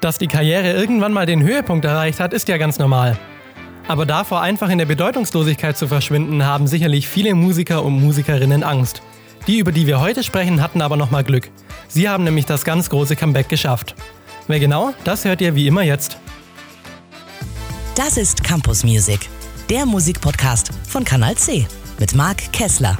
Dass die Karriere irgendwann mal den Höhepunkt erreicht hat, ist ja ganz normal. Aber davor einfach in der Bedeutungslosigkeit zu verschwinden, haben sicherlich viele Musiker und Musikerinnen Angst. Die, über die wir heute sprechen, hatten aber nochmal Glück. Sie haben nämlich das ganz große Comeback geschafft. Wer genau, das hört ihr wie immer jetzt. Das ist Campus Music, der Musikpodcast von Kanal C mit Marc Kessler.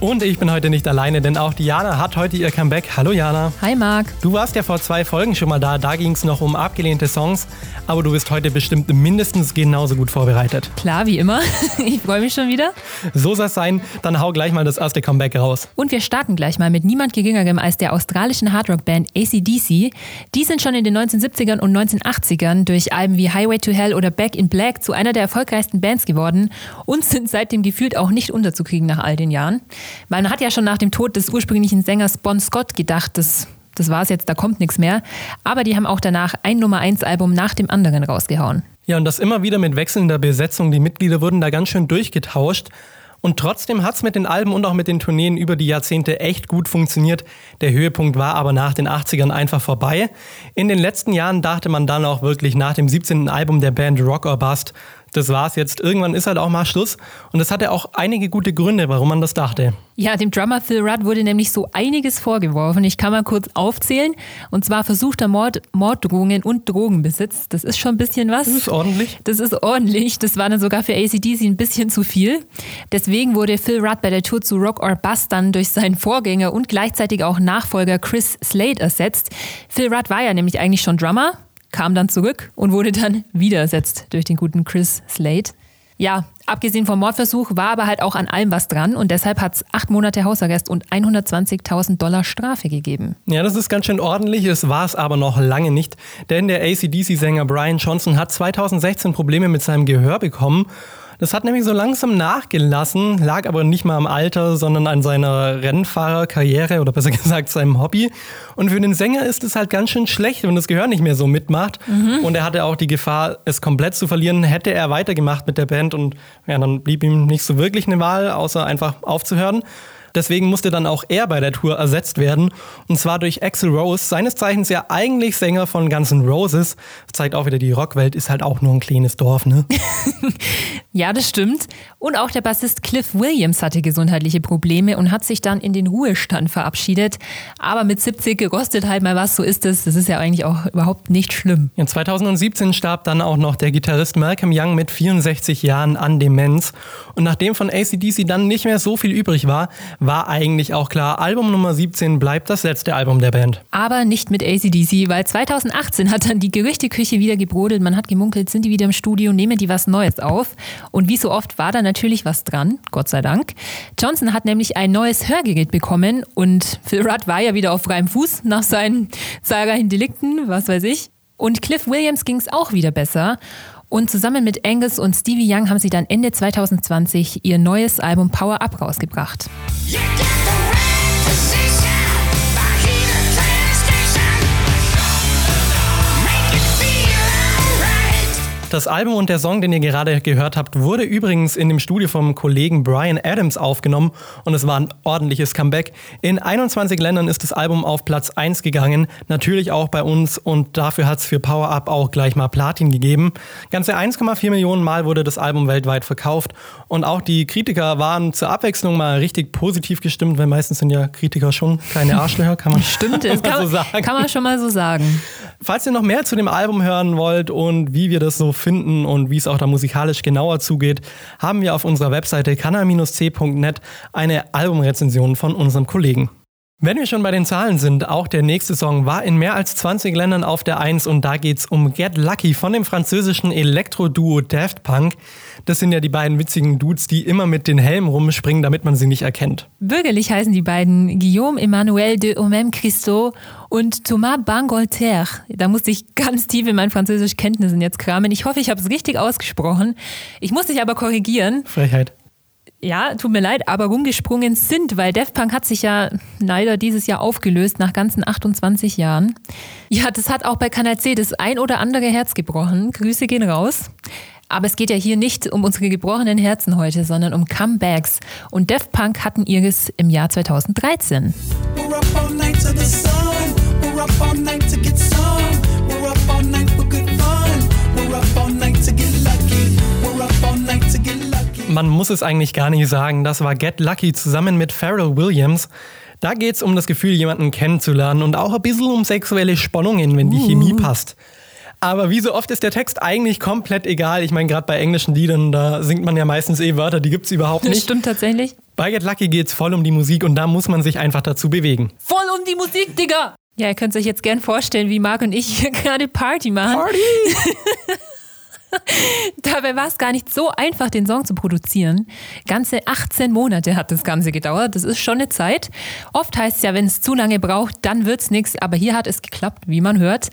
Und ich bin heute nicht alleine, denn auch Diana hat heute ihr Comeback. Hallo Jana. Hi Marc. Du warst ja vor zwei Folgen schon mal da, da ging es noch um abgelehnte Songs, aber du bist heute bestimmt mindestens genauso gut vorbereitet. Klar, wie immer. Ich freue mich schon wieder. So soll es sein, dann hau gleich mal das erste Comeback raus. Und wir starten gleich mal mit niemand geringerem als der australischen Hardrock-Band ACDC. Die sind schon in den 1970ern und 1980ern durch Alben wie Highway to Hell oder Back in Black zu einer der erfolgreichsten Bands geworden und sind seitdem gefühlt auch nicht unterzukriegen nach all den Jahren. Man hat ja schon nach dem Tod des ursprünglichen Sängers Bon Scott gedacht, das, das es jetzt, da kommt nichts mehr. Aber die haben auch danach ein Nummer 1 Album nach dem anderen rausgehauen. Ja, und das immer wieder mit wechselnder Besetzung. Die Mitglieder wurden da ganz schön durchgetauscht. Und trotzdem hat es mit den Alben und auch mit den Tourneen über die Jahrzehnte echt gut funktioniert. Der Höhepunkt war aber nach den 80ern einfach vorbei. In den letzten Jahren dachte man dann auch wirklich nach dem 17. Album der Band Rock or Bust, das war's jetzt. Irgendwann ist halt auch mal Schluss. Und das hatte auch einige gute Gründe, warum man das dachte. Ja, dem Drummer Phil Rudd wurde nämlich so einiges vorgeworfen. Ich kann mal kurz aufzählen. Und zwar versuchter Mord, Morddrohungen und Drogenbesitz. Das ist schon ein bisschen was. Das ist ordentlich. Das ist ordentlich. Das war dann sogar für ACDC ein bisschen zu viel. Deswegen wurde Phil Rudd bei der Tour zu Rock or Bust dann durch seinen Vorgänger und gleichzeitig auch Nachfolger Chris Slade ersetzt. Phil Rudd war ja nämlich eigentlich schon Drummer kam dann zurück und wurde dann wieder ersetzt durch den guten Chris Slade. Ja, abgesehen vom Mordversuch war aber halt auch an allem was dran und deshalb hat es acht Monate Hausarrest und 120.000 Dollar Strafe gegeben. Ja, das ist ganz schön ordentlich, es war es aber noch lange nicht, denn der ACDC-Sänger Brian Johnson hat 2016 Probleme mit seinem Gehör bekommen das hat nämlich so langsam nachgelassen, lag aber nicht mal am Alter, sondern an seiner Rennfahrerkarriere oder besser gesagt seinem Hobby. Und für den Sänger ist es halt ganz schön schlecht, wenn das Gehör nicht mehr so mitmacht. Mhm. Und er hatte auch die Gefahr, es komplett zu verlieren, hätte er weitergemacht mit der Band und ja, dann blieb ihm nicht so wirklich eine Wahl, außer einfach aufzuhören. Deswegen musste dann auch er bei der Tour ersetzt werden. Und zwar durch Axel Rose, seines Zeichens ja eigentlich Sänger von Guns N' Roses. Das zeigt auch wieder, die Rockwelt ist halt auch nur ein kleines Dorf, ne? ja, das stimmt. Und auch der Bassist Cliff Williams hatte gesundheitliche Probleme und hat sich dann in den Ruhestand verabschiedet. Aber mit 70 gerostet halt mal was, so ist es. Das ist ja eigentlich auch überhaupt nicht schlimm. In 2017 starb dann auch noch der Gitarrist Malcolm Young mit 64 Jahren an Demenz. Und nachdem von ACDC dann nicht mehr so viel übrig war, war eigentlich auch klar, Album Nummer 17 bleibt das letzte Album der Band. Aber nicht mit ACDC, weil 2018 hat dann die Gerüchteküche wieder gebrodelt. Man hat gemunkelt, sind die wieder im Studio, nehmen die was Neues auf. Und wie so oft war da natürlich was dran, Gott sei Dank. Johnson hat nämlich ein neues Hörgerät bekommen und Phil Rudd war ja wieder auf freiem Fuß nach seinen zahlreichen Delikten, was weiß ich. Und Cliff Williams ging es auch wieder besser. Und zusammen mit Angus und Stevie Young haben sie dann Ende 2020 ihr neues Album Power Up rausgebracht. Yeah, Das Album und der Song, den ihr gerade gehört habt, wurde übrigens in dem Studio vom Kollegen Brian Adams aufgenommen und es war ein ordentliches Comeback. In 21 Ländern ist das Album auf Platz 1 gegangen, natürlich auch bei uns und dafür hat es für Power Up auch gleich mal Platin gegeben. Ganze 1,4 Millionen Mal wurde das Album weltweit verkauft und auch die Kritiker waren zur Abwechslung mal richtig positiv gestimmt, weil meistens sind ja Kritiker schon kleine Arschlöcher, kann man Stimmt, das kann, so sagen. kann man schon mal so sagen. Falls ihr noch mehr zu dem Album hören wollt und wie wir das so finden und wie es auch da musikalisch genauer zugeht, haben wir auf unserer Webseite kanal-c.net eine Albumrezension von unserem Kollegen. Wenn wir schon bei den Zahlen sind, auch der nächste Song war in mehr als 20 Ländern auf der 1 und da geht's um Get Lucky von dem französischen Elektro-Duo Daft Punk. Das sind ja die beiden witzigen Dudes, die immer mit den Helmen rumspringen, damit man sie nicht erkennt. Bürgerlich heißen die beiden Guillaume Emmanuel de Homem Christo und Thomas Bangolter. Da musste ich ganz tief in meinen Französischkenntnissen jetzt kramen. Ich hoffe, ich habe es richtig ausgesprochen. Ich muss dich aber korrigieren. Frechheit. Ja, tut mir leid, aber rumgesprungen sind, weil Def Punk hat sich ja leider dieses Jahr aufgelöst nach ganzen 28 Jahren. Ja, das hat auch bei Kanal C das ein oder andere Herz gebrochen. Grüße gehen raus. Aber es geht ja hier nicht um unsere gebrochenen Herzen heute, sondern um Comebacks. Und Def Punk hatten ihres im Jahr 2013. We're up all night to the sun. We're up all night to get man muss es eigentlich gar nicht sagen, das war Get Lucky zusammen mit Pharrell Williams. Da geht es um das Gefühl, jemanden kennenzulernen und auch ein bisschen um sexuelle Spannungen, wenn die uh. Chemie passt. Aber wie so oft ist der Text eigentlich komplett egal. Ich meine, gerade bei englischen Liedern, da singt man ja meistens eh Wörter, die gibt es überhaupt nicht. Das stimmt tatsächlich. Bei Get Lucky geht es voll um die Musik und da muss man sich einfach dazu bewegen. Voll um die Musik, Digga! Ja, ihr könnt euch jetzt gern vorstellen, wie Marc und ich hier gerade Party machen. Party! Dabei war es gar nicht so einfach, den Song zu produzieren. Ganze 18 Monate hat das Ganze gedauert. Das ist schon eine Zeit. Oft heißt es ja, wenn es zu lange braucht, dann wird es nichts. Aber hier hat es geklappt, wie man hört.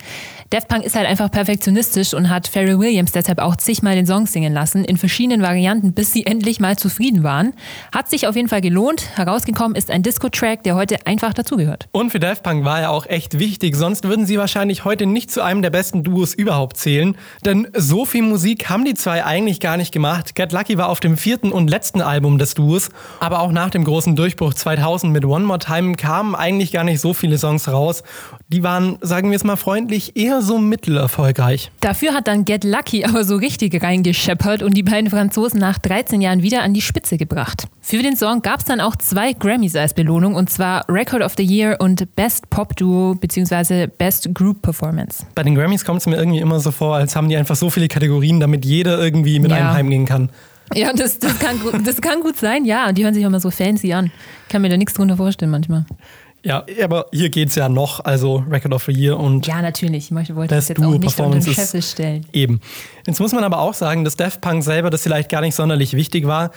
Daft Punk ist halt einfach perfektionistisch und hat Pharrell Williams deshalb auch zigmal den Song singen lassen, in verschiedenen Varianten, bis sie endlich mal zufrieden waren. Hat sich auf jeden Fall gelohnt. Herausgekommen ist ein Disco-Track, der heute einfach dazugehört. Und für Daft Punk war er auch echt wichtig, sonst würden sie wahrscheinlich heute nicht zu einem der besten Duos überhaupt zählen. Denn so viel Musik haben die zwei eigentlich gar nicht gemacht. Get Lucky war auf dem vierten und letzten Album des Duos, aber auch nach dem großen Durchbruch 2000 mit One More Time kamen eigentlich gar nicht so viele Songs raus. Die waren, sagen wir es mal freundlich, eher so mittelerfolgreich. Dafür hat dann Get Lucky aber so richtig reingescheppert und die beiden Franzosen nach 13 Jahren wieder an die Spitze gebracht. Für den Song gab es dann auch zwei Grammys als Belohnung und zwar Record of the Year und Best Pop Duo bzw. Best Group Performance. Bei den Grammys kommt es mir irgendwie immer so vor, als haben die einfach so viele Kategorien, damit jeder irgendwie mit ja. einem heimgehen kann. Ja, das, das, kann, das kann gut sein, ja. Und die hören sich auch immer so fancy an. Ich kann mir da nichts drunter vorstellen manchmal. Ja, aber hier geht es ja noch, also Record of the Year und. Ja, natürlich. Ich wollte das jetzt auch nicht unter den Scheffel stellen. Eben. Jetzt muss man aber auch sagen, dass Daft Punk selber das vielleicht gar nicht sonderlich wichtig war.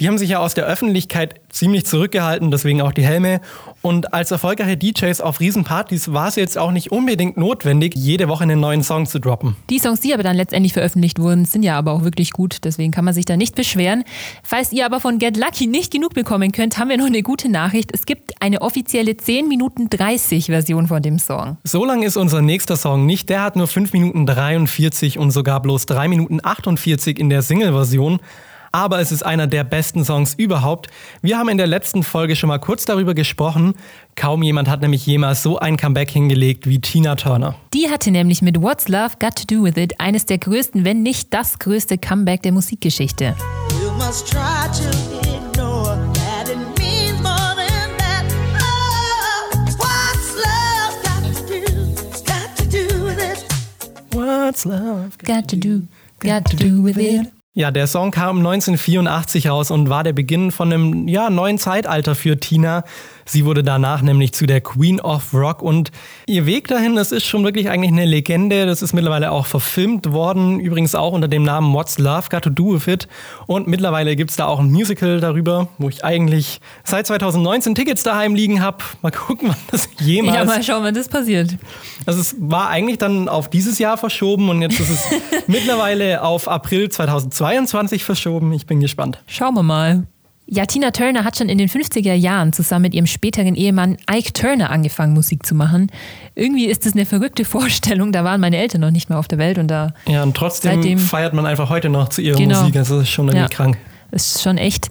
Die haben sich ja aus der Öffentlichkeit ziemlich zurückgehalten, deswegen auch die Helme. Und als erfolgreiche DJs auf Riesenpartys war es jetzt auch nicht unbedingt notwendig, jede Woche einen neuen Song zu droppen. Die Songs, die aber dann letztendlich veröffentlicht wurden, sind ja aber auch wirklich gut, deswegen kann man sich da nicht beschweren. Falls ihr aber von Get Lucky nicht genug bekommen könnt, haben wir noch eine gute Nachricht. Es gibt eine offizielle 10 Minuten 30 Version von dem Song. So lang ist unser nächster Song nicht. Der hat nur 5 Minuten 43 und sogar bloß 3 Minuten 48 in der Single-Version aber es ist einer der besten Songs überhaupt. Wir haben in der letzten Folge schon mal kurz darüber gesprochen. Kaum jemand hat nämlich jemals so ein Comeback hingelegt wie Tina Turner. Die hatte nämlich mit What's Love Got to Do With It eines der größten, wenn nicht das größte Comeback der Musikgeschichte. You must try to ignore that it means more than that. Oh, what's love got to do, got to do with it? What's love got to do, got to do with it? Ja, der Song kam 1984 raus und war der Beginn von einem ja, neuen Zeitalter für Tina. Sie wurde danach nämlich zu der Queen of Rock und ihr Weg dahin, das ist schon wirklich eigentlich eine Legende. Das ist mittlerweile auch verfilmt worden, übrigens auch unter dem Namen What's Love Got to Do With It. Und mittlerweile gibt es da auch ein Musical darüber, wo ich eigentlich seit 2019 Tickets daheim liegen habe. Mal gucken, wann das jemals... Ja, mal schauen, wann das passiert. Also es war eigentlich dann auf dieses Jahr verschoben und jetzt ist es mittlerweile auf April 2022 verschoben. Ich bin gespannt. Schauen wir mal. Ja, Tina Turner hat schon in den 50er Jahren zusammen mit ihrem späteren Ehemann Ike Turner angefangen, Musik zu machen. Irgendwie ist das eine verrückte Vorstellung. Da waren meine Eltern noch nicht mehr auf der Welt und da. Ja, und trotzdem seitdem, feiert man einfach heute noch zu ihrer genau, Musik. Also das ist schon irgendwie ja, krank. Das ist schon echt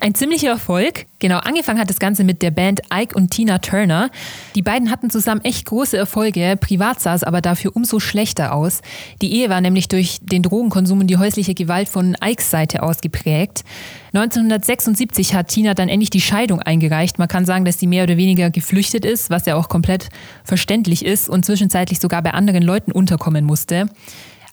ein ziemlicher Erfolg. Genau, angefangen hat das Ganze mit der Band Ike und Tina Turner. Die beiden hatten zusammen echt große Erfolge, privat sah es aber dafür umso schlechter aus. Die Ehe war nämlich durch den Drogenkonsum und die häusliche Gewalt von Ikes Seite aus geprägt. 1976 hat Tina dann endlich die Scheidung eingereicht. Man kann sagen, dass sie mehr oder weniger geflüchtet ist, was ja auch komplett verständlich ist und zwischenzeitlich sogar bei anderen Leuten unterkommen musste.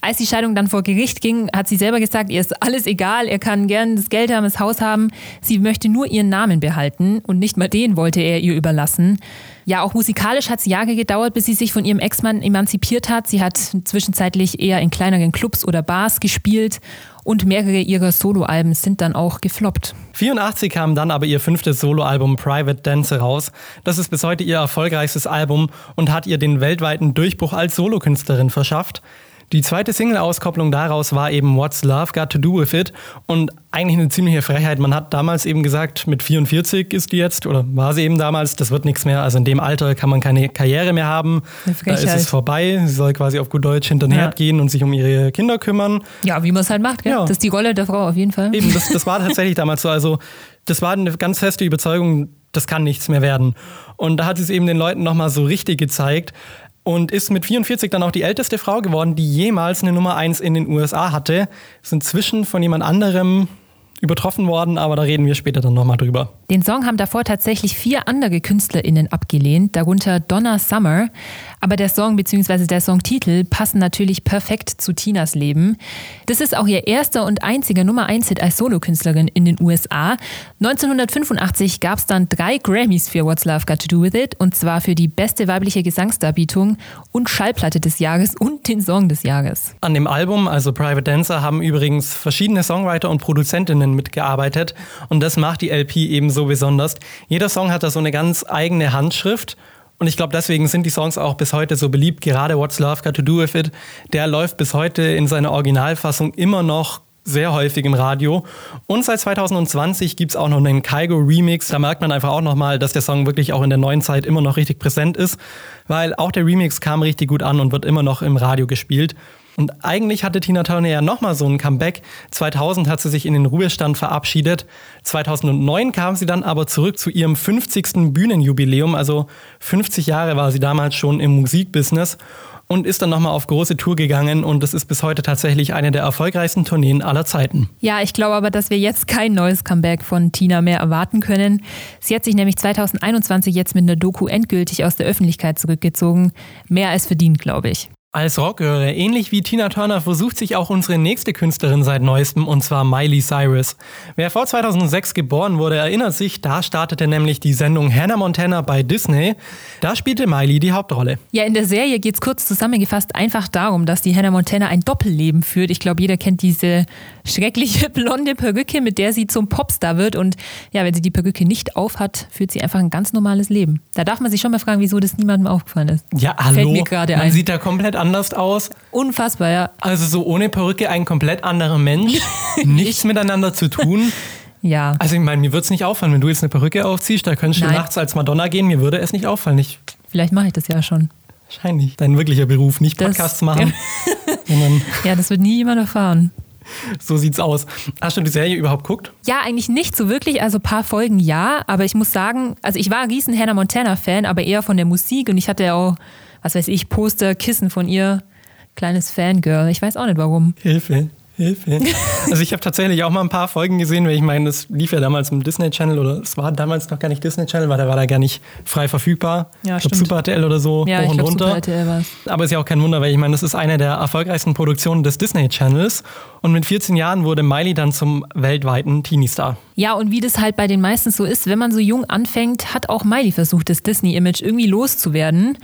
Als die Scheidung dann vor Gericht ging, hat sie selber gesagt, ihr ist alles egal, er kann gern das Geld haben, das Haus haben. Sie möchte nur ihren Namen behalten und nicht mal den wollte er ihr überlassen. Ja, auch musikalisch hat es Jahre gedauert, bis sie sich von ihrem Ex-Mann emanzipiert hat. Sie hat zwischenzeitlich eher in kleineren Clubs oder Bars gespielt und mehrere ihrer Soloalben sind dann auch gefloppt. 84 kam dann aber ihr fünftes Soloalbum Private Dancer raus. Das ist bis heute ihr erfolgreichstes Album und hat ihr den weltweiten Durchbruch als Solokünstlerin verschafft. Die zweite Single-Auskopplung daraus war eben What's Love Got to Do With It und eigentlich eine ziemliche Frechheit. Man hat damals eben gesagt, mit 44 ist die jetzt oder war sie eben damals, das wird nichts mehr. Also in dem Alter kann man keine Karriere mehr haben. Da ist es vorbei. Sie soll quasi auf gut Deutsch hinterher ja. gehen und sich um ihre Kinder kümmern. Ja, wie man es halt macht. Gell? Ja. Das ist die Rolle der Frau auf jeden Fall. Eben, das, das war tatsächlich damals so. Also das war eine ganz feste Überzeugung, das kann nichts mehr werden. Und da hat sie es eben den Leuten nochmal so richtig gezeigt und ist mit 44 dann auch die älteste Frau geworden, die jemals eine Nummer 1 in den USA hatte. Ist inzwischen von jemand anderem übertroffen worden, aber da reden wir später dann nochmal drüber. Den Song haben davor tatsächlich vier andere KünstlerInnen abgelehnt, darunter Donna Summer. Aber der Song bzw. der Songtitel passen natürlich perfekt zu Tinas Leben. Das ist auch ihr erster und einziger Nummer 1 Hit als Solokünstlerin in den USA. 1985 gab es dann drei Grammys für What's Love Got to Do With It und zwar für die beste weibliche Gesangsdarbietung und Schallplatte des Jahres und den Song des Jahres. An dem Album, also Private Dancer, haben übrigens verschiedene Songwriter und Produzentinnen mitgearbeitet und das macht die LP eben so besonders. Jeder Song hat da so eine ganz eigene Handschrift und ich glaube, deswegen sind die Songs auch bis heute so beliebt. Gerade What's Love Got to Do With It, der läuft bis heute in seiner Originalfassung immer noch sehr häufig im Radio. Und seit 2020 gibt es auch noch einen Kaigo Remix. Da merkt man einfach auch nochmal, dass der Song wirklich auch in der neuen Zeit immer noch richtig präsent ist, weil auch der Remix kam richtig gut an und wird immer noch im Radio gespielt. Und eigentlich hatte Tina Turner ja nochmal so ein Comeback. 2000 hat sie sich in den Ruhestand verabschiedet. 2009 kam sie dann aber zurück zu ihrem 50. Bühnenjubiläum. Also 50 Jahre war sie damals schon im Musikbusiness und ist dann nochmal auf große Tour gegangen und das ist bis heute tatsächlich eine der erfolgreichsten Tourneen aller Zeiten. Ja, ich glaube aber, dass wir jetzt kein neues Comeback von Tina mehr erwarten können. Sie hat sich nämlich 2021 jetzt mit einer Doku endgültig aus der Öffentlichkeit zurückgezogen. Mehr als verdient, glaube ich. Als Rockgöre, ähnlich wie Tina Turner, versucht sich auch unsere nächste Künstlerin seit neuestem, und zwar Miley Cyrus. Wer vor 2006 geboren wurde, erinnert sich, da startete nämlich die Sendung Hannah Montana bei Disney. Da spielte Miley die Hauptrolle. Ja, in der Serie geht es kurz zusammengefasst einfach darum, dass die Hannah Montana ein Doppelleben führt. Ich glaube, jeder kennt diese schreckliche blonde Perücke, mit der sie zum Popstar wird. Und ja, wenn sie die Perücke nicht aufhat, führt sie einfach ein ganz normales Leben. Da darf man sich schon mal fragen, wieso das niemandem aufgefallen ist. Ja, hallo. Fällt mir gerade ein. Man sieht da komplett anders aus. Unfassbar, ja. Also so ohne Perücke ein komplett anderer Mensch. Nichts miteinander zu tun. Ja. Also ich meine, mir würde es nicht auffallen, wenn du jetzt eine Perücke aufziehst, da könntest du Nein. nachts als Madonna gehen, mir würde es nicht auffallen. Ich Vielleicht mache ich das ja schon. Wahrscheinlich. Dein wirklicher Beruf, nicht Podcasts das, machen. ja, das wird nie jemand erfahren. So sieht's aus. Hast du die Serie überhaupt geguckt? Ja, eigentlich nicht so wirklich. Also ein paar Folgen ja, aber ich muss sagen, also ich war ein riesen Hannah Montana-Fan, aber eher von der Musik und ich hatte ja auch, was weiß ich, Poster, Kissen von ihr. Kleines Fangirl. Ich weiß auch nicht warum. Hilfe. Hilfe. Also ich habe tatsächlich auch mal ein paar Folgen gesehen, weil ich meine, das lief ja damals im Disney Channel oder es war damals noch gar nicht Disney Channel, weil da war da gar nicht frei verfügbar. Ja, ich glaube Super RTL oder so ja, hoch und glaub, runter. Super RTL war's. Aber ist ja auch kein Wunder, weil ich meine, das ist eine der erfolgreichsten Produktionen des Disney Channels und mit 14 Jahren wurde Miley dann zum weltweiten Teenie-Star. Ja, und wie das halt bei den meisten so ist, wenn man so jung anfängt, hat auch Miley versucht, das Disney-Image irgendwie loszuwerden.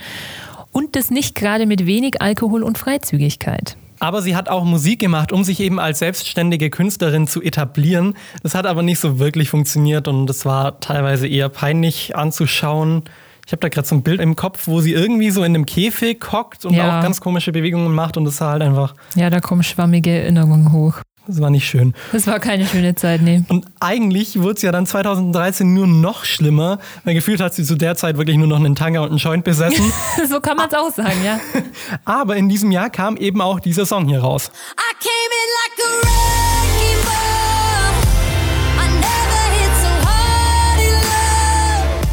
Und das nicht gerade mit wenig Alkohol und Freizügigkeit. Aber sie hat auch Musik gemacht, um sich eben als selbstständige Künstlerin zu etablieren. Das hat aber nicht so wirklich funktioniert und es war teilweise eher peinlich anzuschauen. Ich habe da gerade so ein Bild im Kopf, wo sie irgendwie so in einem Käfig hockt und ja. auch ganz komische Bewegungen macht und das war halt einfach. Ja, da kommen schwammige Erinnerungen hoch. Das war nicht schön. Das war keine schöne Zeit, nee. Und eigentlich wurde es ja dann 2013 nur noch schlimmer, weil gefühlt hat sie zu der Zeit wirklich nur noch einen Tanger und einen Joint besessen. so kann man es auch sagen, ja. Aber in diesem Jahr kam eben auch dieser Song hier raus. I came in like a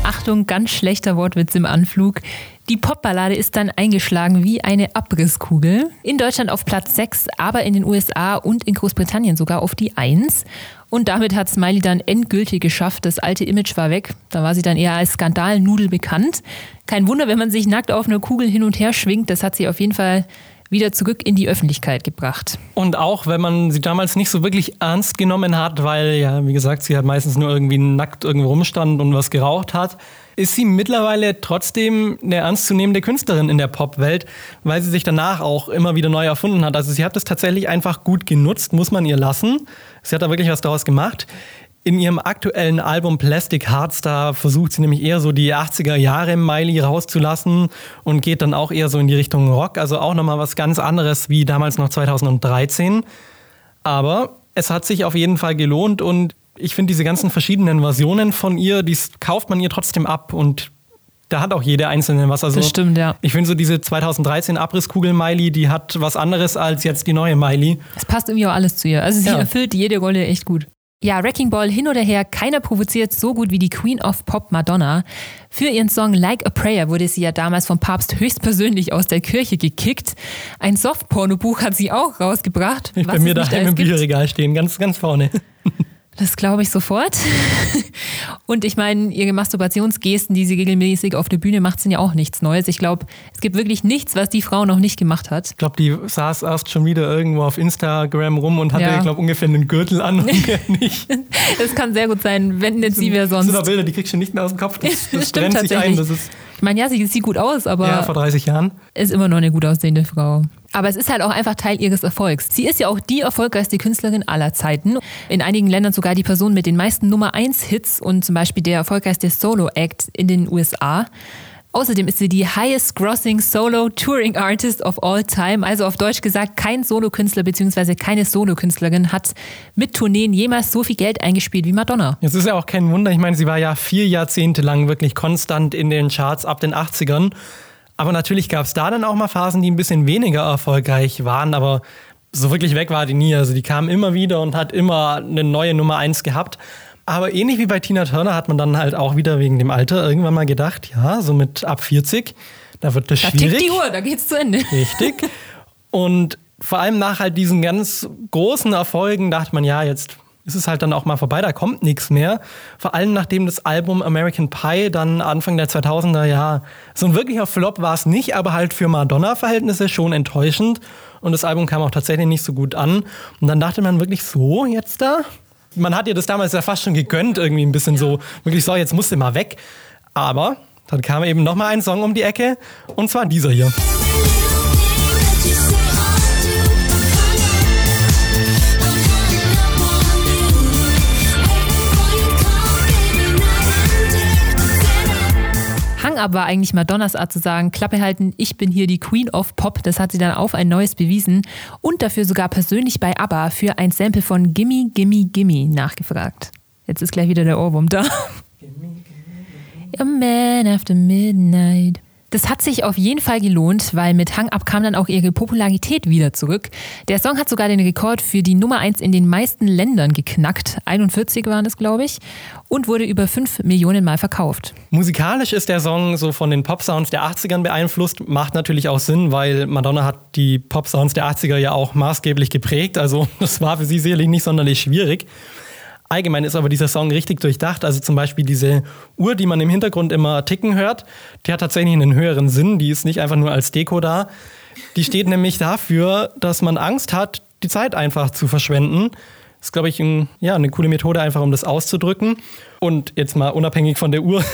Achtung, ganz schlechter Wortwitz im Anflug. Die Popballade ist dann eingeschlagen wie eine Abrisskugel. In Deutschland auf Platz 6, aber in den USA und in Großbritannien sogar auf die 1. Und damit hat Smiley dann endgültig geschafft. Das alte Image war weg. Da war sie dann eher als Skandalnudel bekannt. Kein Wunder, wenn man sich nackt auf einer Kugel hin und her schwingt. Das hat sie auf jeden Fall wieder zurück in die Öffentlichkeit gebracht. Und auch wenn man sie damals nicht so wirklich ernst genommen hat, weil ja, wie gesagt, sie hat meistens nur irgendwie nackt irgendwo rumstand und was geraucht hat, ist sie mittlerweile trotzdem eine ernstzunehmende Künstlerin in der Popwelt, weil sie sich danach auch immer wieder neu erfunden hat. Also sie hat das tatsächlich einfach gut genutzt, muss man ihr lassen. Sie hat da wirklich was daraus gemacht. In ihrem aktuellen Album Plastic Hearts, da versucht sie nämlich eher so die 80er Jahre Miley rauszulassen und geht dann auch eher so in die Richtung Rock. Also auch nochmal was ganz anderes wie damals noch 2013. Aber es hat sich auf jeden Fall gelohnt und ich finde diese ganzen verschiedenen Versionen von ihr, die kauft man ihr trotzdem ab und da hat auch jede einzelne was. Also das stimmt, ja. Ich finde so diese 2013 Abrisskugel Miley, die hat was anderes als jetzt die neue Miley. Es passt irgendwie auch alles zu ihr. Also sie ja. erfüllt jede Rolle echt gut. Ja, Wrecking Ball hin oder her, keiner provoziert so gut wie die Queen of Pop Madonna. Für ihren Song Like a Prayer wurde sie ja damals vom Papst höchstpersönlich aus der Kirche gekickt. Ein Softporno-Buch hat sie auch rausgebracht. Ich bei mir daheim im Bücherregal stehen, ganz, ganz vorne. Das glaube ich sofort. Und ich meine, ihre Masturbationsgesten, die sie regelmäßig auf der Bühne macht, sind ja auch nichts Neues. Ich glaube, es gibt wirklich nichts, was die Frau noch nicht gemacht hat. Ich glaube, die saß erst schon wieder irgendwo auf Instagram rum und hatte, ja. ich glaube, ungefähr einen Gürtel an und nicht. Das kann sehr gut sein, wenn nicht sie wäre sonst. Das sind Bilder, die kriegst du nicht mehr aus dem Kopf. Das, das brennt sich ein. Das ist ich meine, ja, sie sieht gut aus, aber. Ja, vor 30 Jahren. Ist immer noch eine gut aussehende Frau. Aber es ist halt auch einfach Teil ihres Erfolgs. Sie ist ja auch die erfolgreichste Künstlerin aller Zeiten. In einigen Ländern sogar die Person mit den meisten Nummer 1 Hits und zum Beispiel der erfolgreichste Solo-Act in den USA. Außerdem ist sie die highest grossing Solo Touring Artist of all time. Also auf Deutsch gesagt, kein Solokünstler bzw. keine Solokünstlerin hat mit Tourneen jemals so viel Geld eingespielt wie Madonna. Es ist ja auch kein Wunder. Ich meine, sie war ja vier Jahrzehnte lang wirklich konstant in den Charts ab den 80ern. Aber natürlich gab es da dann auch mal Phasen, die ein bisschen weniger erfolgreich waren, aber so wirklich weg war die nie. Also die kam immer wieder und hat immer eine neue Nummer eins gehabt. Aber ähnlich wie bei Tina Turner hat man dann halt auch wieder wegen dem Alter irgendwann mal gedacht, ja, so mit ab 40, da wird das da schwierig. Da tickt die Uhr, da geht's zu Ende. Richtig. Und vor allem nach halt diesen ganz großen Erfolgen dachte man, ja, jetzt ist es halt dann auch mal vorbei, da kommt nichts mehr. Vor allem nachdem das Album American Pie dann Anfang der 2000er, ja, so ein wirklicher Flop war es nicht, aber halt für Madonna-Verhältnisse schon enttäuschend. Und das Album kam auch tatsächlich nicht so gut an. Und dann dachte man wirklich so, jetzt da? Man hat ihr das damals ja fast schon gegönnt, irgendwie ein bisschen so, wirklich so, jetzt musst du mal weg. Aber dann kam eben noch mal ein Song um die Ecke, und zwar dieser hier. Hang-Up war eigentlich Madonnas Art zu sagen, Klappe halten, ich bin hier die Queen of Pop. Das hat sie dann auf ein neues bewiesen und dafür sogar persönlich bei ABBA für ein Sample von Gimme, Gimme, Gimme nachgefragt. Jetzt ist gleich wieder der Ohrwurm da. A man after midnight. Das hat sich auf jeden Fall gelohnt, weil mit Hang Up kam dann auch ihre Popularität wieder zurück. Der Song hat sogar den Rekord für die Nummer 1 in den meisten Ländern geknackt. 41 waren es, glaube ich. Und wurde über 5 Millionen Mal verkauft. Musikalisch ist der Song so von den Pop-Sounds der 80ern beeinflusst. Macht natürlich auch Sinn, weil Madonna hat die Pop-Sounds der 80er ja auch maßgeblich geprägt. Also das war für sie sicherlich nicht sonderlich schwierig. Allgemein ist aber dieser Song richtig durchdacht. Also zum Beispiel diese Uhr, die man im Hintergrund immer ticken hört, die hat tatsächlich einen höheren Sinn. Die ist nicht einfach nur als Deko da. Die steht nämlich dafür, dass man Angst hat, die Zeit einfach zu verschwenden. Das ist, glaube ich, ein, ja, eine coole Methode, einfach um das auszudrücken. Und jetzt mal unabhängig von der Uhr,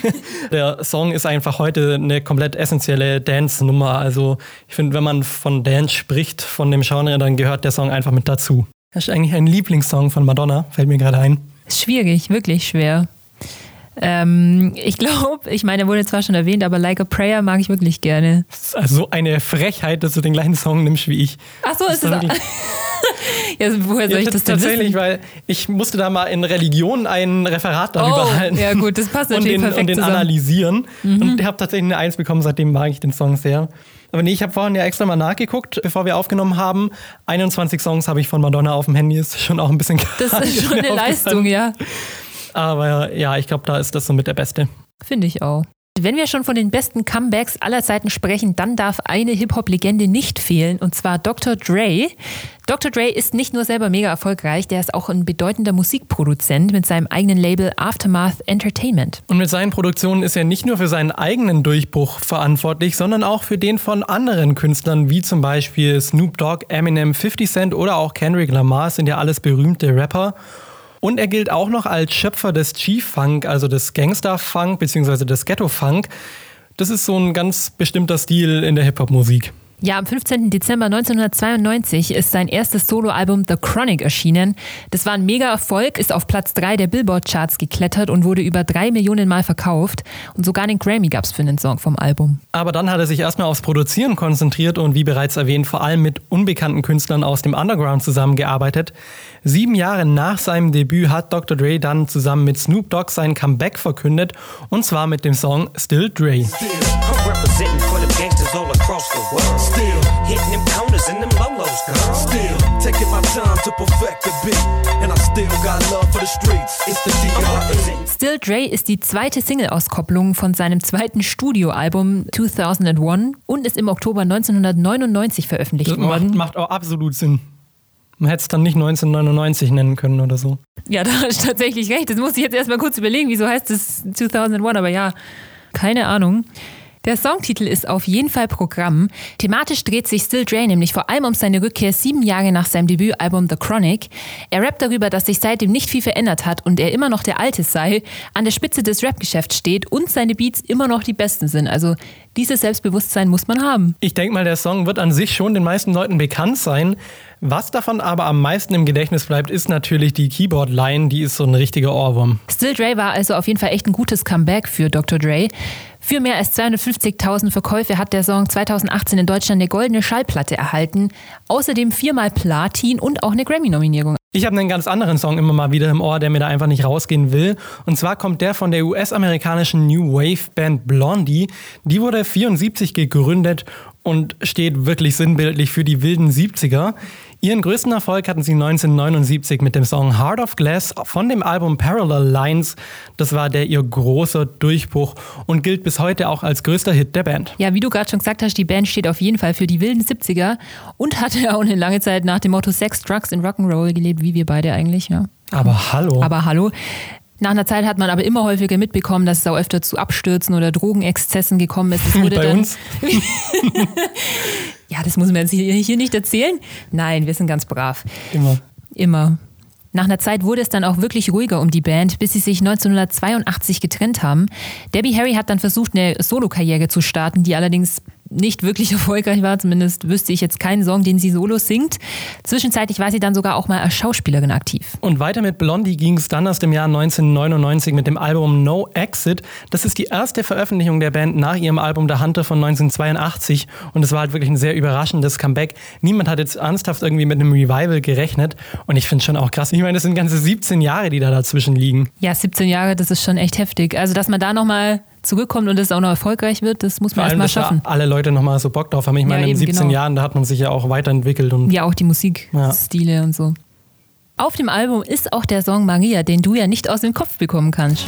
der Song ist einfach heute eine komplett essentielle Dance-Nummer. Also ich finde, wenn man von Dance spricht, von dem Genre, dann gehört der Song einfach mit dazu. Das ist eigentlich ein Lieblingssong von Madonna, fällt mir gerade ein. Schwierig, wirklich schwer. Ähm, ich glaube, ich meine, er wurde zwar schon erwähnt, aber Like a Prayer mag ich wirklich gerne. Das ist also eine Frechheit, dass du den gleichen Song nimmst wie ich. Ach so, ist es. Ja, woher soll ja, ich das denn Tatsächlich, wissen? weil ich musste da mal in Religion ein Referat darüber oh, halten. Ja gut, das passt natürlich und den, perfekt Und den zusammen. analysieren. Mhm. Und ich habe tatsächlich eine Eins bekommen, seitdem mag ich den Song sehr. Aber nee, ich habe vorhin ja extra mal nachgeguckt, bevor wir aufgenommen haben. 21 Songs habe ich von Madonna auf dem Handy, ist schon auch ein bisschen krass. Das ist schon eine Leistung, ja. Aber ja, ich glaube, da ist das so mit der Beste. Finde ich auch. Wenn wir schon von den besten Comebacks aller Zeiten sprechen, dann darf eine Hip-Hop-Legende nicht fehlen, und zwar Dr. Dre. Dr. Dre ist nicht nur selber mega erfolgreich, der ist auch ein bedeutender Musikproduzent mit seinem eigenen Label Aftermath Entertainment. Und mit seinen Produktionen ist er nicht nur für seinen eigenen Durchbruch verantwortlich, sondern auch für den von anderen Künstlern, wie zum Beispiel Snoop Dogg, Eminem, 50 Cent oder auch Kendrick Lamar, sind ja alles berühmte Rapper. Und er gilt auch noch als Schöpfer des G-Funk, also des Gangster-Funk bzw. des Ghetto-Funk. Das ist so ein ganz bestimmter Stil in der Hip-Hop-Musik. Ja, am 15. Dezember 1992 ist sein erstes Soloalbum The Chronic erschienen. Das war ein Mega-Erfolg, ist auf Platz 3 der Billboard-Charts geklettert und wurde über drei Millionen Mal verkauft. Und sogar einen Grammy gab es für den Song vom Album. Aber dann hat er sich erstmal aufs Produzieren konzentriert und wie bereits erwähnt, vor allem mit unbekannten Künstlern aus dem Underground zusammengearbeitet. Sieben Jahre nach seinem Debüt hat Dr. Dre dann zusammen mit Snoop Dogg sein Comeback verkündet und zwar mit dem Song Still Dre. Still, Still hitting them corners in them lolos, girl. Still taking my time to perfect the beat. And I still got love for the streets. It's the DRE. Still Dre ist die zweite Single-Auskopplung von seinem zweiten Studioalbum 2001 und ist im Oktober 1999 veröffentlicht das worden. Macht, macht auch absolut Sinn. Man hätte es dann nicht 1999 nennen können oder so. Ja, da hast du tatsächlich recht. Das muss ich jetzt erstmal kurz überlegen, wieso heißt es 2001, aber ja, keine Ahnung. Der Songtitel ist auf jeden Fall Programm. Thematisch dreht sich Still Dre nämlich vor allem um seine Rückkehr sieben Jahre nach seinem Debütalbum The Chronic. Er rappt darüber, dass sich seitdem nicht viel verändert hat und er immer noch der Alte sei, an der Spitze des Rapgeschäfts steht und seine Beats immer noch die besten sind. Also dieses Selbstbewusstsein muss man haben. Ich denke mal, der Song wird an sich schon den meisten Leuten bekannt sein. Was davon aber am meisten im Gedächtnis bleibt, ist natürlich die Keyboard-Line, die ist so ein richtiger Ohrwurm. Still Dre war also auf jeden Fall echt ein gutes Comeback für Dr. Dre. Für mehr als 250.000 Verkäufe hat der Song 2018 in Deutschland eine goldene Schallplatte erhalten, außerdem viermal Platin und auch eine Grammy-Nominierung. Ich habe einen ganz anderen Song immer mal wieder im Ohr, der mir da einfach nicht rausgehen will. Und zwar kommt der von der US-amerikanischen New Wave Band Blondie. Die wurde 74 gegründet und steht wirklich sinnbildlich für die wilden 70er. Ihren größten Erfolg hatten sie 1979 mit dem Song Heart of Glass von dem Album Parallel Lines. Das war der ihr großer Durchbruch und gilt bis heute auch als größter Hit der Band. Ja, wie du gerade schon gesagt hast, die Band steht auf jeden Fall für die wilden 70er und hatte ja auch eine lange Zeit nach dem Motto Sex, Drugs and Rock'n'Roll gelebt, wie wir beide eigentlich. Ja. Aber hallo. Aber hallo. Nach einer Zeit hat man aber immer häufiger mitbekommen, dass es auch öfter zu Abstürzen oder Drogenexzessen gekommen ist. Bei dann uns? ja, das muss man jetzt hier nicht erzählen. Nein, wir sind ganz brav. Immer. Immer. Nach einer Zeit wurde es dann auch wirklich ruhiger um die Band, bis sie sich 1982 getrennt haben. Debbie Harry hat dann versucht, eine Solokarriere zu starten, die allerdings nicht wirklich erfolgreich war. Zumindest wüsste ich jetzt keinen Song, den sie solo singt. Zwischenzeitlich war sie dann sogar auch mal als Schauspielerin aktiv. Und weiter mit Blondie ging es dann aus dem Jahr 1999 mit dem Album No Exit. Das ist die erste Veröffentlichung der Band nach ihrem Album The Hunter von 1982. Und es war halt wirklich ein sehr überraschendes Comeback. Niemand hat jetzt ernsthaft irgendwie mit einem Revival gerechnet. Und ich finde es schon auch krass. Ich meine, das sind ganze 17 Jahre, die da dazwischen liegen. Ja, 17 Jahre, das ist schon echt heftig. Also, dass man da nochmal zurückkommt und es auch noch erfolgreich wird, das muss man erstmal schaffen. alle Leute nochmal so Bock drauf haben. Ich meine, ja, in 17 genau. Jahren, da hat man sich ja auch weiterentwickelt. Und ja, auch die Musikstile ja. und so. Auf dem Album ist auch der Song Maria, den du ja nicht aus dem Kopf bekommen kannst.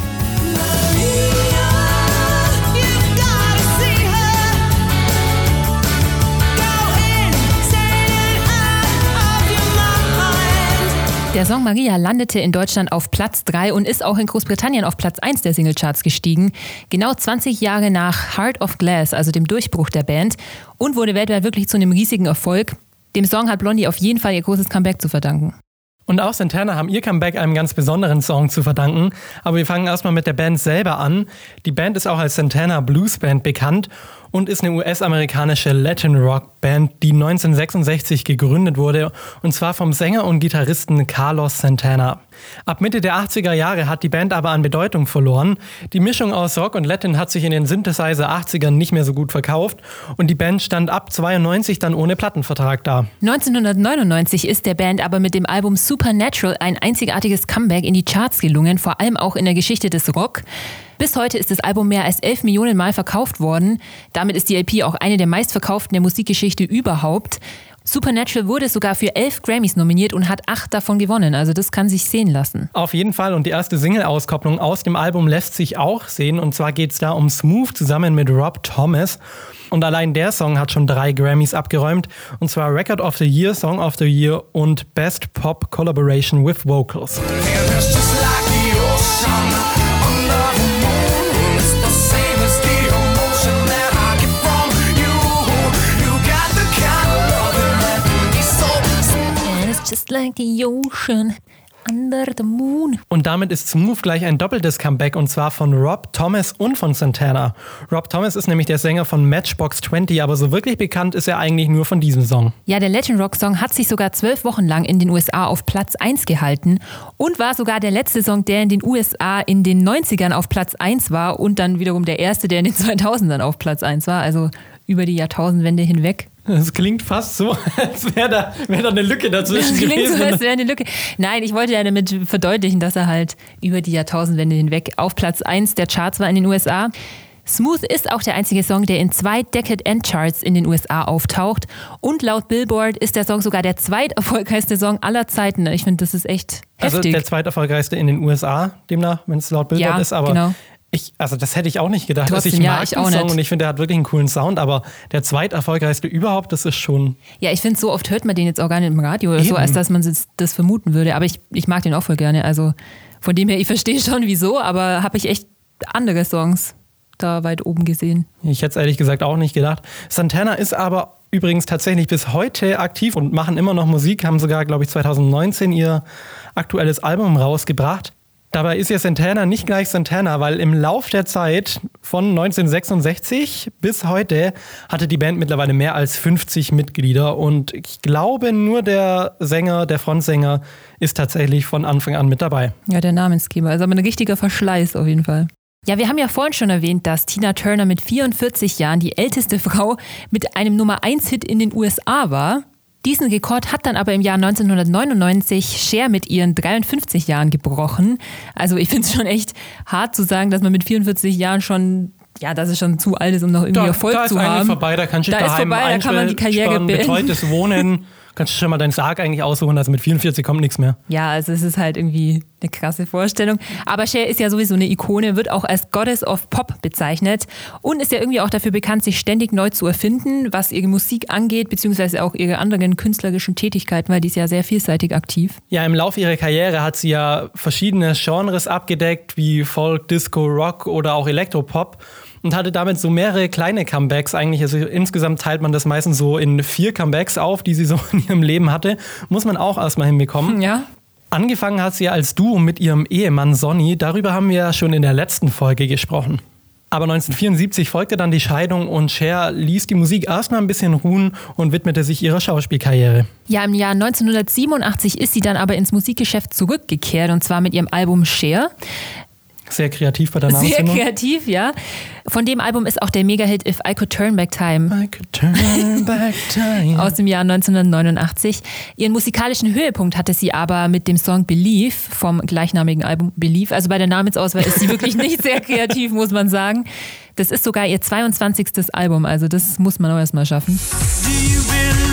Der Song Maria landete in Deutschland auf Platz 3 und ist auch in Großbritannien auf Platz 1 der Singlecharts gestiegen. Genau 20 Jahre nach Heart of Glass, also dem Durchbruch der Band, und wurde weltweit wirklich zu einem riesigen Erfolg. Dem Song hat Blondie auf jeden Fall ihr großes Comeback zu verdanken. Und auch Santana haben ihr Comeback einem ganz besonderen Song zu verdanken. Aber wir fangen erstmal mit der Band selber an. Die Band ist auch als Santana Blues Band bekannt und ist eine US-amerikanische Latin Rock Band, die 1966 gegründet wurde und zwar vom Sänger und Gitarristen Carlos Santana. Ab Mitte der 80er Jahre hat die Band aber an Bedeutung verloren. Die Mischung aus Rock und Latin hat sich in den Synthesizer 80ern nicht mehr so gut verkauft und die Band stand ab 92 dann ohne Plattenvertrag da. 1999 ist der Band aber mit dem Album Supernatural ein einzigartiges Comeback in die Charts gelungen, vor allem auch in der Geschichte des Rock. Bis heute ist das Album mehr als 11 Millionen Mal verkauft worden. Damit ist die LP auch eine der meistverkauften der Musikgeschichte überhaupt. Supernatural wurde sogar für elf Grammys nominiert und hat acht davon gewonnen. Also das kann sich sehen lassen. Auf jeden Fall. Und die erste Single-Auskopplung aus dem Album lässt sich auch sehen. Und zwar geht es da um Smooth zusammen mit Rob Thomas. Und allein der Song hat schon drei Grammys abgeräumt. Und zwar Record of the Year, Song of the Year und Best Pop Collaboration with Vocals. Like the ocean. Under the Moon. Und damit ist Smooth gleich ein doppeltes Comeback und zwar von Rob Thomas und von Santana. Rob Thomas ist nämlich der Sänger von Matchbox 20, aber so wirklich bekannt ist er eigentlich nur von diesem Song. Ja, der Legend Rock Song hat sich sogar zwölf Wochen lang in den USA auf Platz 1 gehalten und war sogar der letzte Song, der in den USA in den 90ern auf Platz 1 war und dann wiederum der erste, der in den 2000ern auf Platz 1 war. Also über die Jahrtausendwende hinweg. Das klingt fast so, als wäre da, wär da eine Lücke dazwischen das klingt gewesen. So, als wäre eine Lücke. Nein, ich wollte ja damit verdeutlichen, dass er halt über die Jahrtausendwende hinweg auf Platz 1 der Charts war in den USA. Smooth ist auch der einzige Song, der in zwei Decade-End-Charts in den USA auftaucht. Und laut Billboard ist der Song sogar der zweiterfolgreichste Song aller Zeiten. Ich finde, das ist echt also heftig. Also der zweiterfolgreichste in den USA, demnach, wenn es laut Billboard ja, ist. Aber genau Ich, also das hätte ich auch nicht gedacht. Also Trotzdem, ich ja, mag ich den Song nicht. und ich finde, der hat wirklich einen coolen Sound, aber der zweiterfolgreichste überhaupt, das ist schon. Ja, ich finde, so oft hört man den jetzt auch gar nicht im Radio oder so, als dass man das, das vermuten würde. Aber ich, ich mag den auch voll gerne. Also von dem her, ich verstehe schon wieso, aber habe ich echt andere Songs da weit oben gesehen. Ich hätte es ehrlich gesagt auch nicht gedacht. Santana ist aber übrigens tatsächlich bis heute aktiv und machen immer noch Musik, haben sogar, glaube ich, 2019 ihr aktuelles Album rausgebracht. Dabei ist ja Santana nicht gleich Santana, weil im Lauf der Zeit von 1966 bis heute hatte die Band mittlerweile mehr als 50 Mitglieder und ich glaube nur der Sänger, der Frontsänger ist tatsächlich von Anfang an mit dabei. Ja, der Namensgeber. Also aber ein richtiger Verschleiß auf jeden Fall. Ja, wir haben ja vorhin schon erwähnt, dass Tina Turner mit 44 Jahren die älteste Frau mit einem Nummer 1 Hit in den USA war. Diesen Rekord hat dann aber im Jahr 1999 Cher mit ihren 53 Jahren gebrochen. Also ich finde es schon echt hart zu sagen, dass man mit 44 Jahren schon, ja, dass es schon zu alt ist, um noch irgendwie Erfolg da ist zu haben. vorbei, da kannst du Da ist vorbei, da kann man die Karriere beenden. betreutes Wohnen, kannst du schon mal deinen Sarg eigentlich aussuchen, also mit 44 kommt nichts mehr. Ja, also es ist halt irgendwie eine krasse Vorstellung. Aber Cher ist ja sowieso eine Ikone, wird auch als Goddess of Pop bezeichnet und ist ja irgendwie auch dafür bekannt, sich ständig neu zu erfinden, was ihre Musik angeht, beziehungsweise auch ihre anderen künstlerischen Tätigkeiten, weil die ist ja sehr vielseitig aktiv. Ja, im Laufe ihrer Karriere hat sie ja verschiedene Genres abgedeckt, wie Folk, Disco, Rock oder auch Elektropop und hatte damit so mehrere kleine Comebacks eigentlich. Also insgesamt teilt man das meistens so in vier Comebacks auf, die sie so in ihrem Leben hatte. Muss man auch erstmal hinbekommen. Ja. Angefangen hat sie ja als Duo mit ihrem Ehemann Sonny. Darüber haben wir ja schon in der letzten Folge gesprochen. Aber 1974 folgte dann die Scheidung und Cher ließ die Musik erstmal ein bisschen ruhen und widmete sich ihrer Schauspielkarriere. Ja, im Jahr 1987 ist sie dann aber ins Musikgeschäft zurückgekehrt und zwar mit ihrem Album Cher. Sehr kreativ bei der Sehr Namensfindung. kreativ, ja. Von dem Album ist auch der Mega-Hit If I Could Turn Back Time I could turn back time. aus dem Jahr 1989. Ihren musikalischen Höhepunkt hatte sie aber mit dem Song Believe vom gleichnamigen Album Believe. Also bei der Namensauswahl ist sie wirklich nicht sehr kreativ, muss man sagen. Das ist sogar ihr 22. Album, also das muss man auch erstmal schaffen. Do you believe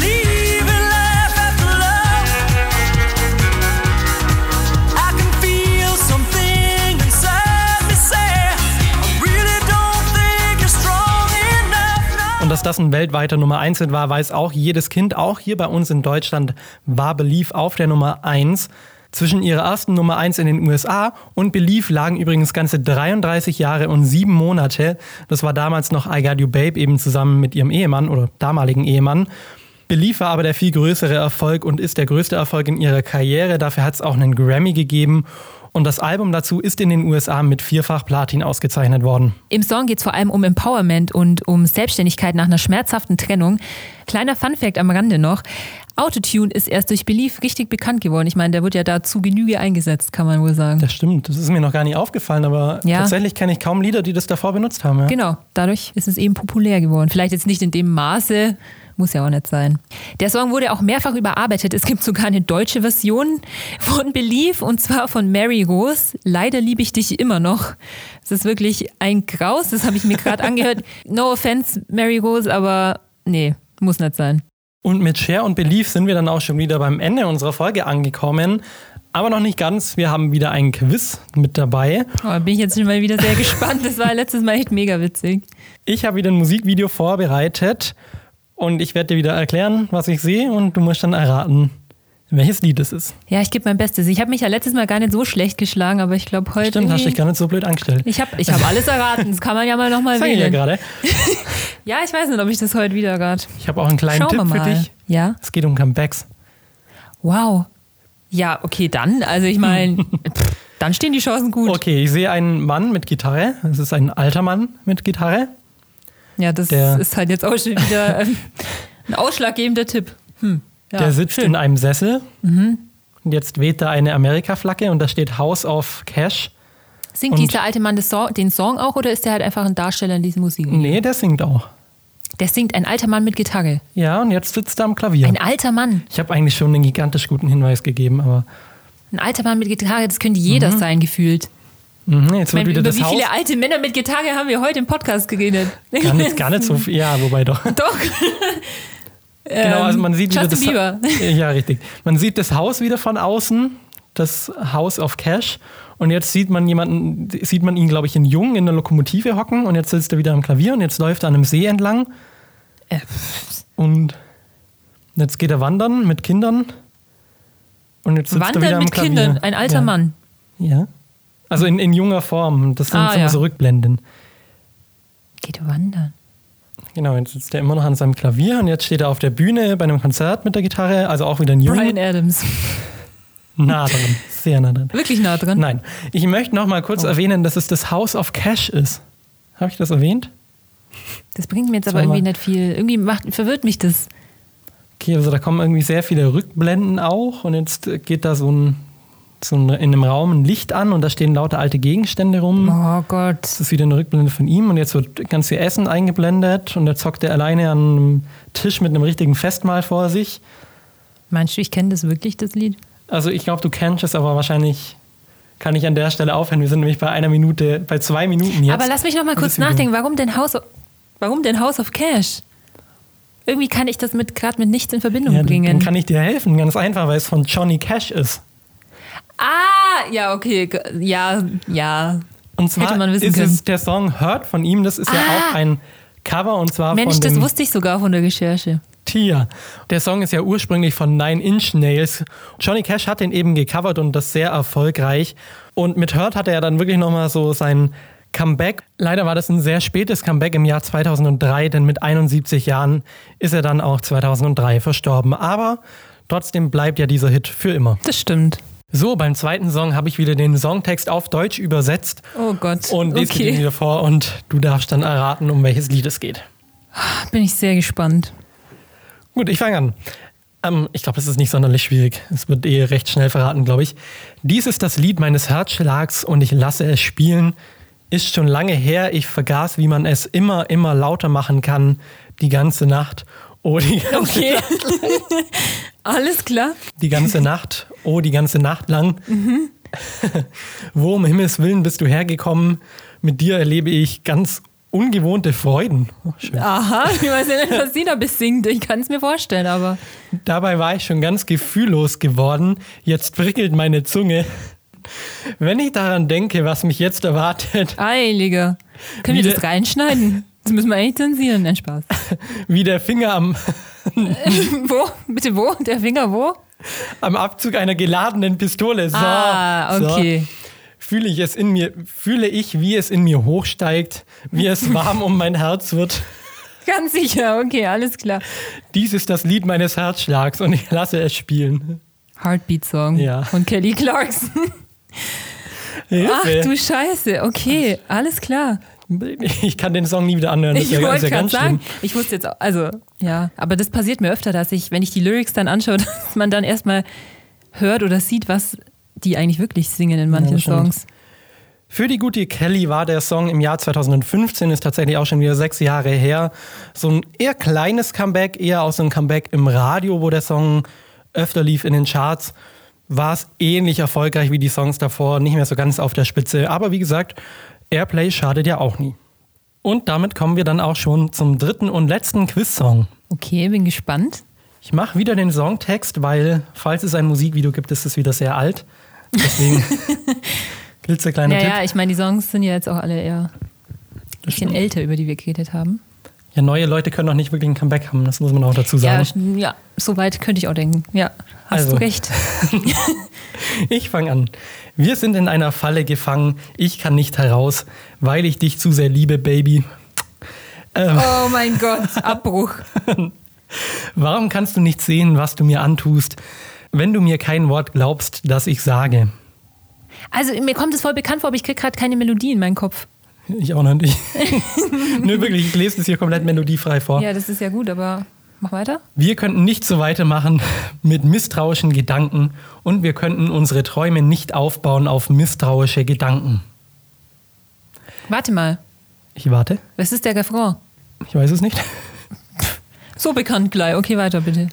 Und dass das ein weltweiter Nummer 1 Hit war, weiß auch jedes Kind. Auch hier bei uns in Deutschland war Believe auf der Nummer 1. Zwischen ihrer ersten Nummer 1 in den USA und Believe lagen übrigens ganze 33 Jahre und sieben Monate. Das war damals noch I Got You Babe eben zusammen mit ihrem Ehemann oder damaligen Ehemann. Believe war aber der viel größere Erfolg und ist der größte Erfolg in ihrer Karriere. Dafür hat es auch einen Grammy gegeben. Und das Album dazu ist in den USA mit vierfach Platin ausgezeichnet worden. Im Song geht es vor allem um Empowerment und um Selbstständigkeit nach einer schmerzhaften Trennung. Kleiner Funfact am Rande noch. Autotune ist erst durch Belief richtig bekannt geworden. Ich meine, der wird ja da zu Genüge eingesetzt, kann man wohl sagen. Das stimmt, das ist mir noch gar nicht aufgefallen, aber Ja. tatsächlich kenne ich kaum Lieder, die das davor benutzt haben. Ja. Genau, dadurch ist es eben populär geworden. Vielleicht jetzt nicht in dem Maße, muss ja auch nicht sein. Der Song wurde auch mehrfach überarbeitet. Es gibt sogar eine deutsche Version von Believe und zwar von Mary Rose. Leider liebe ich dich immer noch. Es ist wirklich ein Graus, das habe ich mir gerade angehört. No offense, Mary Rose, aber nee, muss nicht sein. Und mit Share und Belief sind wir dann auch schon wieder beim Ende unserer Folge angekommen. Aber noch nicht ganz. Wir haben wieder ein Quiz mit dabei. Oh, bin ich jetzt schon mal wieder sehr gespannt. Das war letztes Mal echt mega witzig. Ich habe wieder ein Musikvideo vorbereitet und ich werde dir wieder erklären, was ich sehe und du musst dann erraten, welches Lied es ist. Ja, ich gebe mein Bestes. Ich habe mich ja letztes Mal gar nicht so schlecht geschlagen, aber ich glaube heute. Stimmt, hast irgendwie- dich gar nicht so blöd angestellt. ich habe ich hab alles erraten. Das kann man ja mal nochmal Sag ich ja wählen. gerade. Ja, ich weiß nicht, ob ich das heute wieder gerade. Ich habe auch einen kleinen Schauen Tipp für dich. Ja. Es geht um Comebacks. Wow. Ja, okay, dann. Also ich meine, dann stehen die Chancen gut. Okay, ich sehe einen Mann mit Gitarre. Es ist ein alter Mann mit Gitarre. Ja, das Der- ist halt jetzt auch schon wieder ähm, ein ausschlaggebender Tipp. Hm. Ja, Der sitzt schön. in einem Sessel. Und jetzt weht da eine Amerika-Flagge und da steht House of Cash. Singt und- dieser alte Mann Song, den Song auch oder ist der halt einfach ein Darsteller in diesem Musik? Nee, der singt auch. Der singt ein alter Mann mit Gitarre. Ja, und jetzt sitzt er am Klavier. Ein alter Mann. Ich habe eigentlich schon einen gigantisch guten Hinweis gegeben, aber Ein alter Mann mit Gitarre, das könnte jeder sein, gefühlt. Mhm, jetzt wird wieder über das wie Haus. viele alte Männer mit Gitarre haben wir heute im Podcast geredet? Gar nicht, gar nicht so viel. Ja, wobei doch. Doch. genau, also man sieht wieder das Bieber. Ja, richtig. Man sieht das Haus wieder von außen. das House of Cash. Und jetzt sieht man jemanden, sieht man ihn, glaube ich, in Jung in der Lokomotive hocken und jetzt sitzt er wieder am Klavier und jetzt läuft er an einem See entlang. Äh, Und jetzt geht er wandern mit Kindern. Und jetzt sitzt er wieder Wandern am mit Klavier. Kindern, ein alter ja. Mann. Ja. Also in, in junger Form. Das sind Ah, immer ja. so Rückblenden. Geht wandern. Genau, jetzt sitzt er immer noch an seinem Klavier und jetzt steht er auf der Bühne bei einem Konzert mit der Gitarre, also auch wieder in Jung. Brian Adams. Nah dran, sehr nah dran. Wirklich nah dran. Nein, ich möchte noch mal Oh. kurz erwähnen, dass es das House of Cash ist. Habe ich das erwähnt? Das bringt mir jetzt aber irgendwie nicht viel. Irgendwie macht, verwirrt mich das. Okay, also da kommen irgendwie sehr viele Rückblenden auch und jetzt geht da so ein, so in einem Raum ein Licht an und da stehen lauter alte Gegenstände rum. Oh Gott. Das ist wieder eine Rückblende von ihm und jetzt wird ganz viel Essen eingeblendet und jetzt zockt er alleine an einem Tisch mit einem richtigen Festmahl vor sich. Meinst du, ich kenne das wirklich, das Lied? Also ich glaube, du kennst es, aber wahrscheinlich kann ich an der Stelle aufhören. Wir sind nämlich bei einer Minute, bei zwei Minuten jetzt. Aber lass mich noch mal kurz nachdenken. Warum denn House of, warum denn House of Cash? Irgendwie kann ich das mit gerade mit nichts in Verbindung Ja, dann bringen. kann ich dir helfen, ganz einfach, weil es von Johnny Cash ist. Ah, ja, okay. Ja, ja. Und zwar Hätte man wissen ist können. es der Song Hurt von ihm. Das ist ja Ah. auch ein Cover und zwar Mensch, von das dem wusste ich sogar von der Recherche. Tia. Der Song ist ja ursprünglich von Nine Inch Nails. Johnny Cash hat den eben gecovert und das sehr erfolgreich. Und mit Hurt hatte er dann wirklich nochmal so sein Comeback. Leider war das ein sehr spätes Comeback im Jahr 2003, denn mit 71 Jahren ist er dann auch 2003 verstorben. Aber trotzdem bleibt ja dieser Hit für immer. Das stimmt. So, beim zweiten Song habe ich wieder den Songtext auf Deutsch übersetzt Oh Gott. und lese dir den okay. wieder vor und du darfst dann erraten, um welches Lied es geht. Bin ich sehr gespannt. Gut, ich fange an. Ähm, ich glaube, es ist nicht sonderlich schwierig. Es wird eh recht schnell verraten, glaube ich. Dies ist das Lied meines Herzschlags und ich lasse es spielen. Ist schon lange her, ich vergaß, wie man es immer, immer lauter machen kann. Die ganze Nacht. Oh, die ganze, Okay. Alles klar. die ganze Nacht. Oh, die ganze Nacht lang. Mhm. Wo um Himmels Willen bist du hergekommen? Mit dir erlebe ich ganz ungewohnte Freuden. Oh. Aha, ich weiß ja nicht, was sie da besingt. Ich kann es mir vorstellen, aber. Dabei war ich schon ganz gefühllos geworden. Jetzt prickelt meine Zunge. Wenn ich daran denke, was mich jetzt erwartet, Eiliger. Können wir das reinschneiden? Das müssen wir eigentlich zensieren. Nein, Spaß. wie der Finger am, Wo? Bitte wo? Der Finger wo? am Abzug einer geladenen Pistole. So, ah, okay. So, fühle ich es in mir, fühle ich, wie es in mir hochsteigt, wie es warm um mein Herz wird. Ganz sicher. Okay, alles klar. Dies ist das Lied meines Herzschlags und ich lasse es spielen. Heartbeat-Song Ja. von Kelly Clarkson. Ach du Scheiße. Okay, alles klar. Ich kann den Song nie wieder anhören. Das Ich ja, wollte ja gerade ganz sagen, schlimm. ich wusste jetzt auch, also ja, aber das passiert mir öfter, dass ich, wenn ich die Lyrics dann anschaue, dass man dann erstmal hört oder sieht, was die eigentlich wirklich singen in manchen stimmt. Songs. Für die gute Kelly war der Song im Jahr 2015, ist tatsächlich auch schon wieder sechs Jahre her. So ein eher kleines Comeback, eher auch so ein Comeback im Radio, wo der Song öfter lief in den Charts. War es ähnlich erfolgreich wie die Songs davor, nicht mehr so ganz auf der Spitze. Aber wie gesagt, Airplay schadet ja auch nie. Und damit kommen wir dann auch schon zum dritten und letzten Quiz-Song. Okay, bin gespannt. Ich mache wieder den Songtext, weil falls es ein Musikvideo gibt, ist es wieder sehr alt. Deswegen klitzekleiner Ja, Tipp. ja, ich meine, die Songs sind ja jetzt auch alle eher ein bisschen älter, über die wir geredet haben. Ja, neue Leute können auch nicht wirklich ein Comeback haben, das muss man auch dazu Ja, sagen. sch- ja, soweit könnte ich auch denken. Ja, hast Also. du recht. Ich fange an. Wir sind in einer Falle gefangen, ich kann nicht heraus, weil ich dich zu sehr liebe, Baby. Oh mein Gott, Abbruch. Warum kannst du nicht sehen, was du mir antust, wenn du mir kein Wort glaubst, das ich sage? Also mir kommt es voll bekannt vor, aber ich kriege gerade keine Melodie in meinen Kopf. Ich auch noch nicht. Nö, wirklich, ich lese es hier komplett melodiefrei vor. Ja, das ist ja gut, aber mach weiter. Wir könnten nicht so weitermachen mit misstrauischen Gedanken und wir könnten unsere Träume nicht aufbauen auf misstrauische Gedanken. Warte mal, Ich warte, was ist der Refrain? ich weiß es nicht. So bekannt gleich. Okay, weiter bitte.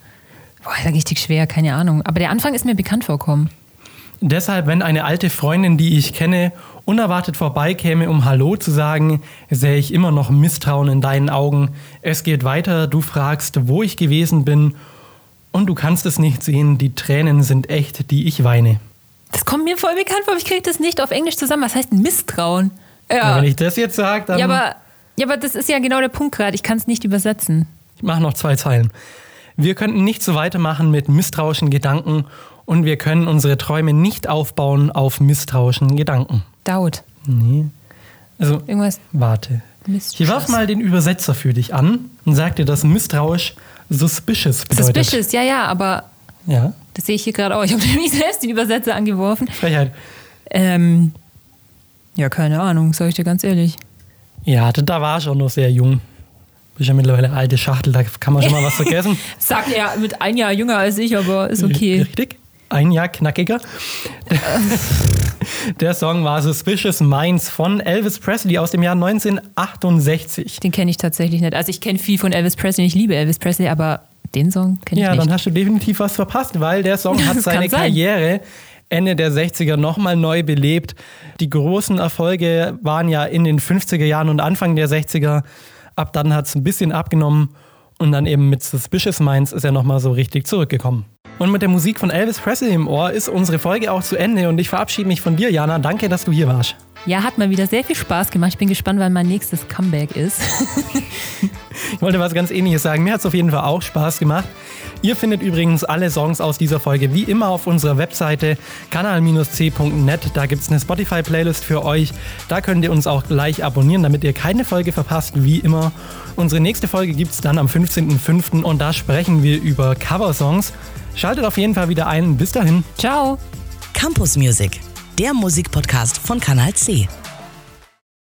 Boah, ist ja richtig schwer, keine Ahnung. Aber der Anfang ist mir bekannt vorkommen. Deshalb, wenn eine alte Freundin, die ich kenne, unerwartet vorbeikäme, um Hallo zu sagen, sähe ich immer noch Misstrauen in deinen Augen. Es geht weiter, du fragst, wo ich gewesen bin und du kannst es nicht sehen, die Tränen sind echt, die ich weine. Das kommt mir voll bekannt vor, aber ich kriege das nicht auf Englisch zusammen. Was heißt Misstrauen? Ja, Wenn ich das jetzt sage, dann Ja, aber, ja, aber das ist ja genau der Punkt gerade. Ich kann es nicht übersetzen. ich mache noch zwei Zeilen. Wir könnten nicht so weitermachen mit misstrauischen Gedanken und wir können unsere Träume nicht aufbauen auf misstrauischen Gedanken. Daut. Also, Irgendwas. warte. Mistrust. Ich werf mal den Übersetzer für dich an und sag dir, dass misstrauisch suspicious bedeutet. Suspicious, ja, ja, aber Ja, das sehe ich hier gerade auch. Ich habe nämlich selbst den Übersetzer angeworfen. Frechheit. Ähm, ja, keine Ahnung, sag ich dir ganz ehrlich. Ja, da- war ich auch noch sehr jung. Bist ja mittlerweile alte Schachtel, da kann man schon mal was vergessen. Sagt er mit ein Jahr jünger als ich, aber ist okay. Richtig. Ein Jahr knackiger. Der Song war Suspicious Minds von Elvis Presley aus dem Jahr 1968. Den kenne ich tatsächlich nicht. Also ich kenne viel von Elvis Presley, ich liebe Elvis Presley, aber den Song kenne ich Ja, nicht. dann hast du definitiv was verpasst, weil der Song hat seine. Karriere Ende der 60er nochmal neu belebt. Die großen Erfolge waren ja in den 50er Jahren und Anfang der 60er. Ab dann hat es ein bisschen abgenommen und dann eben mit Suspicious Minds ist er nochmal so richtig zurückgekommen. Und mit der Musik von Elvis Presley im Ohr ist unsere Folge auch zu Ende und ich verabschiede mich von dir, Jana. Danke, dass du hier warst. ja, hat mal wieder sehr viel Spaß gemacht. Ich bin gespannt, wann mein nächstes Comeback ist. Ich wollte was ganz ähnliches sagen. Mir hat es auf jeden Fall auch Spaß gemacht. Ihr findet übrigens alle Songs aus dieser Folge wie immer auf unserer Webseite kanal-c.net. Da gibt es eine Spotify-Playlist für euch. Da könnt ihr uns auch gleich abonnieren, damit ihr keine Folge verpasst, wie immer. Unsere nächste Folge gibt es dann am 15.05. und da sprechen wir über Coversongs. Schaltet auf jeden Fall wieder ein. Bis dahin. Ciao. Campus Music, der Musikpodcast von Kanal C.